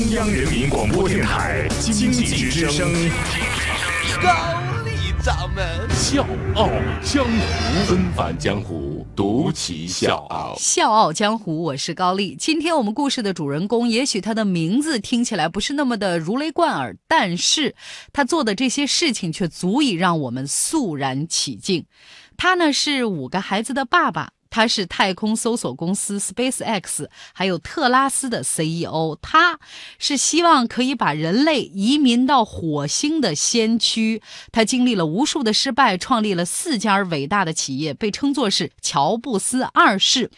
中央人民广播电台经济之声，高丽掌门笑傲江湖，纷返江湖，独骑笑傲。笑傲江湖，我是高丽。今天我们故事的主人公，也许他的名字听起来不是那么的如雷贯耳，但是他做的这些事情却足以让我们肃然起敬。他呢是五个孩子的爸爸。他是太空搜索公司 SpaceX 还有特拉斯的 CEO，他是希望可以把人类移民到火星的先驱。他经历了无数的失败，创立了四家伟大的企业，被称作是乔布斯二世。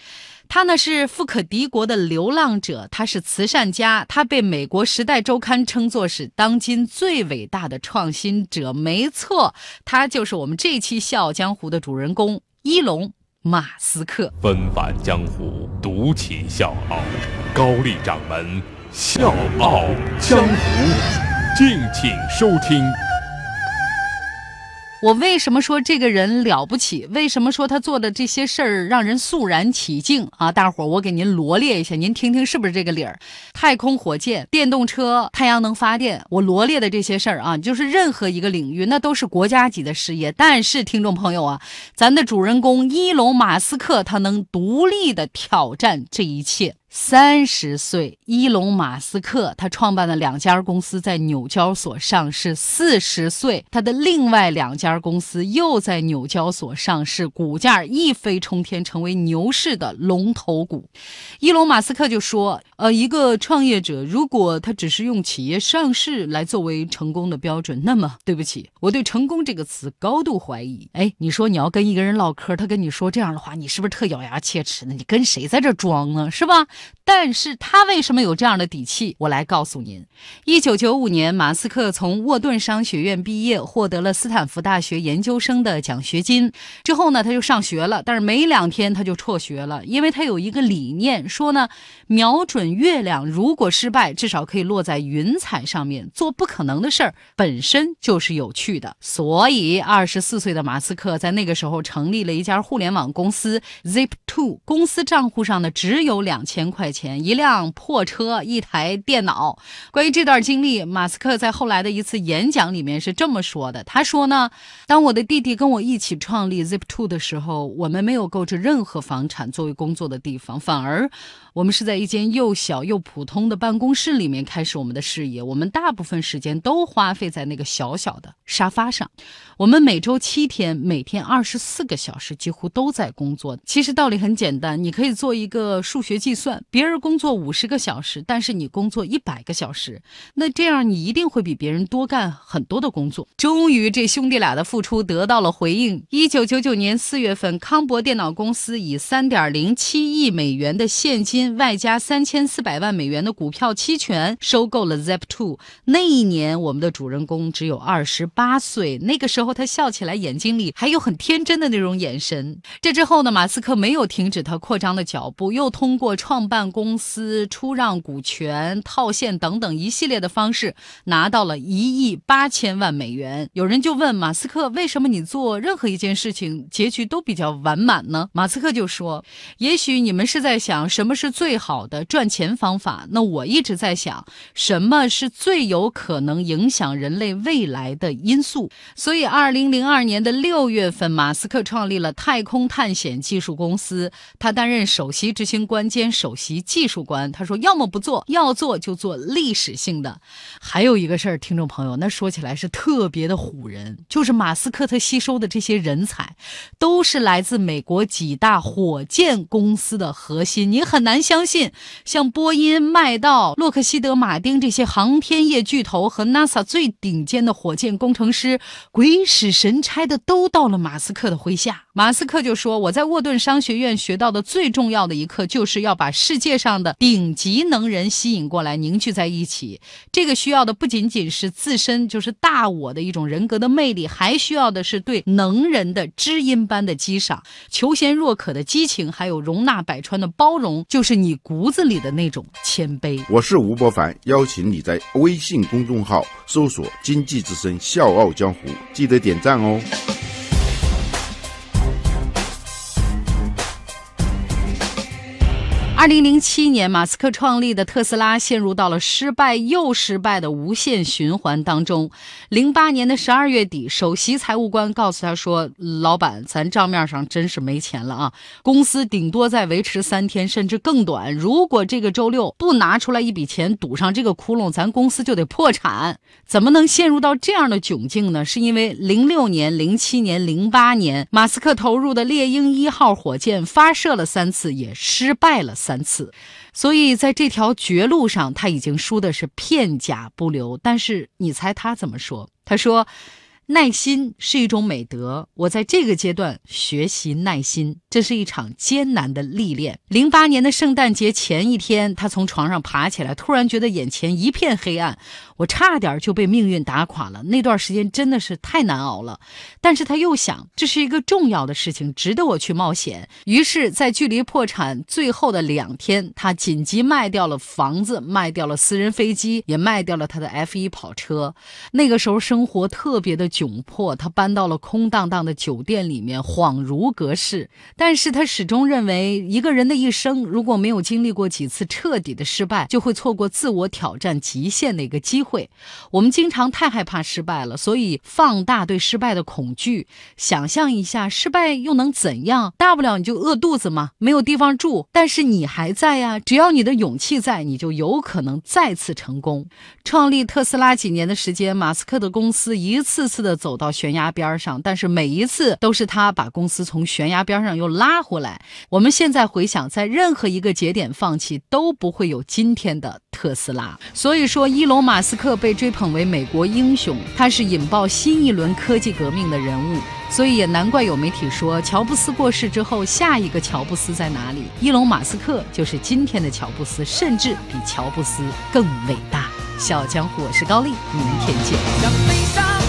他呢是富可敌国的流浪者，他是慈善家，他被美国《时代周刊》称作是当今最伟大的创新者。没错，他就是我们这期《笑傲江湖》的主人公伊隆。马斯克纷繁江湖，独起笑傲。高丽掌门笑傲江湖，敬请收听。我为什么说这个人了不起？为什么说他做的这些事儿让人肃然起敬啊？大伙儿，我给您罗列一下，您听听是不是这个理儿？太空火箭、电动车、太阳能发电，我罗列的这些事儿啊，就是任何一个领域，那都是国家级的事业。但是，听众朋友啊，咱的主人公伊隆马斯克，他能独立的挑战这一切。三十岁，伊隆·马斯克他创办的两家公司在纽交所上市。四十岁，他的另外两家公司又在纽交所上市，股价一飞冲天，成为牛市的龙头股。伊隆·马斯克就说：“呃，一个创业者如果他只是用企业上市来作为成功的标准，那么对不起，我对‘成功’这个词高度怀疑。哎，你说你要跟一个人唠嗑，他跟你说这样的话，你是不是特咬牙切齿呢？你跟谁在这装呢？是吧？”但是他为什么有这样的底气？我来告诉您。一九九五年，马斯克从沃顿商学院毕业，获得了斯坦福大学研究生的奖学金。之后呢，他就上学了，但是没两天他就辍学了，因为他有一个理念，说呢，瞄准月亮，如果失败，至少可以落在云彩上面。做不可能的事儿本身就是有趣的。所以，二十四岁的马斯克在那个时候成立了一家互联网公司 Zip2，公司账户上呢只有两千。块钱一辆破车，一台电脑。关于这段经历，马斯克在后来的一次演讲里面是这么说的：“他说呢，当我的弟弟跟我一起创立 Zip2 的时候，我们没有购置任何房产作为工作的地方，反而我们是在一间又小又普通的办公室里面开始我们的事业。我们大部分时间都花费在那个小小的沙发上。我们每周七天，每天二十四个小时，几乎都在工作。其实道理很简单，你可以做一个数学计算。”别人工作五十个小时，但是你工作一百个小时，那这样你一定会比别人多干很多的工作。终于，这兄弟俩的付出得到了回应。一九九九年四月份，康博电脑公司以三点零七亿美元的现金，外加三千四百万美元的股票期权，收购了 Zip2。那一年，我们的主人公只有二十八岁。那个时候，他笑起来眼睛里还有很天真的那种眼神。这之后呢，马斯克没有停止他扩张的脚步，又通过创。办公司出让股权、套现等等一系列的方式，拿到了一亿八千万美元。有人就问马斯克：“为什么你做任何一件事情结局都比较完满呢？”马斯克就说：“也许你们是在想什么是最好的赚钱方法，那我一直在想什么是最有可能影响人类未来的因素。”所以，二零零二年的六月份，马斯克创立了太空探险技术公司，他担任首席执行官兼首。首席技术官，他说：“要么不做，要做就做历史性的。”还有一个事儿，听众朋友，那说起来是特别的唬人，就是马斯克他吸收的这些人才，都是来自美国几大火箭公司的核心。你很难相信，像波音、麦道、洛克希德马丁这些航天业巨头和 NASA 最顶尖的火箭工程师，鬼使神差的都到了马斯克的麾下。马斯克就说：“我在沃顿商学院学到的最重要的一课，就是要把。”世界上的顶级能人吸引过来，凝聚在一起。这个需要的不仅仅是自身就是大我的一种人格的魅力，还需要的是对能人的知音般的激赏、求贤若渴的激情，还有容纳百川的包容，就是你骨子里的那种谦卑。我是吴伯凡，邀请你在微信公众号搜索“经济之声笑傲江湖”，记得点赞哦。二零零七年，马斯克创立的特斯拉陷入到了失败又失败的无限循环当中。零八年的十二月底，首席财务官告诉他说：“老板，咱账面上真是没钱了啊，公司顶多再维持三天，甚至更短。如果这个周六不拿出来一笔钱堵上这个窟窿，咱公司就得破产。怎么能陷入到这样的窘境呢？是因为零六年、零七年、零八年，马斯克投入的猎鹰一号火箭发射了三次，也失败了。”三三次，所以在这条绝路上，他已经输的是片甲不留。但是你猜他怎么说？他说。耐心是一种美德，我在这个阶段学习耐心，这是一场艰难的历练。零八年的圣诞节前一天，他从床上爬起来，突然觉得眼前一片黑暗，我差点就被命运打垮了。那段时间真的是太难熬了，但是他又想，这是一个重要的事情，值得我去冒险。于是，在距离破产最后的两天，他紧急卖掉了房子，卖掉了私人飞机，也卖掉了他的 F 一跑车。那个时候，生活特别的。窘迫，他搬到了空荡荡的酒店里面，恍如隔世。但是他始终认为，一个人的一生如果没有经历过几次彻底的失败，就会错过自我挑战极限的一个机会。我们经常太害怕失败了，所以放大对失败的恐惧。想象一下，失败又能怎样？大不了你就饿肚子嘛，没有地方住，但是你还在呀。只要你的勇气在，你就有可能再次成功。创立特斯拉几年的时间，马斯克的公司一次次的。走到悬崖边上，但是每一次都是他把公司从悬崖边上又拉回来。我们现在回想，在任何一个节点放弃都不会有今天的特斯拉。所以说，伊隆·马斯克被追捧为美国英雄，他是引爆新一轮科技革命的人物。所以也难怪有媒体说，乔布斯过世之后，下一个乔布斯在哪里？伊隆·马斯克就是今天的乔布斯，甚至比乔布斯更伟大。小江湖，我是高丽，明天见。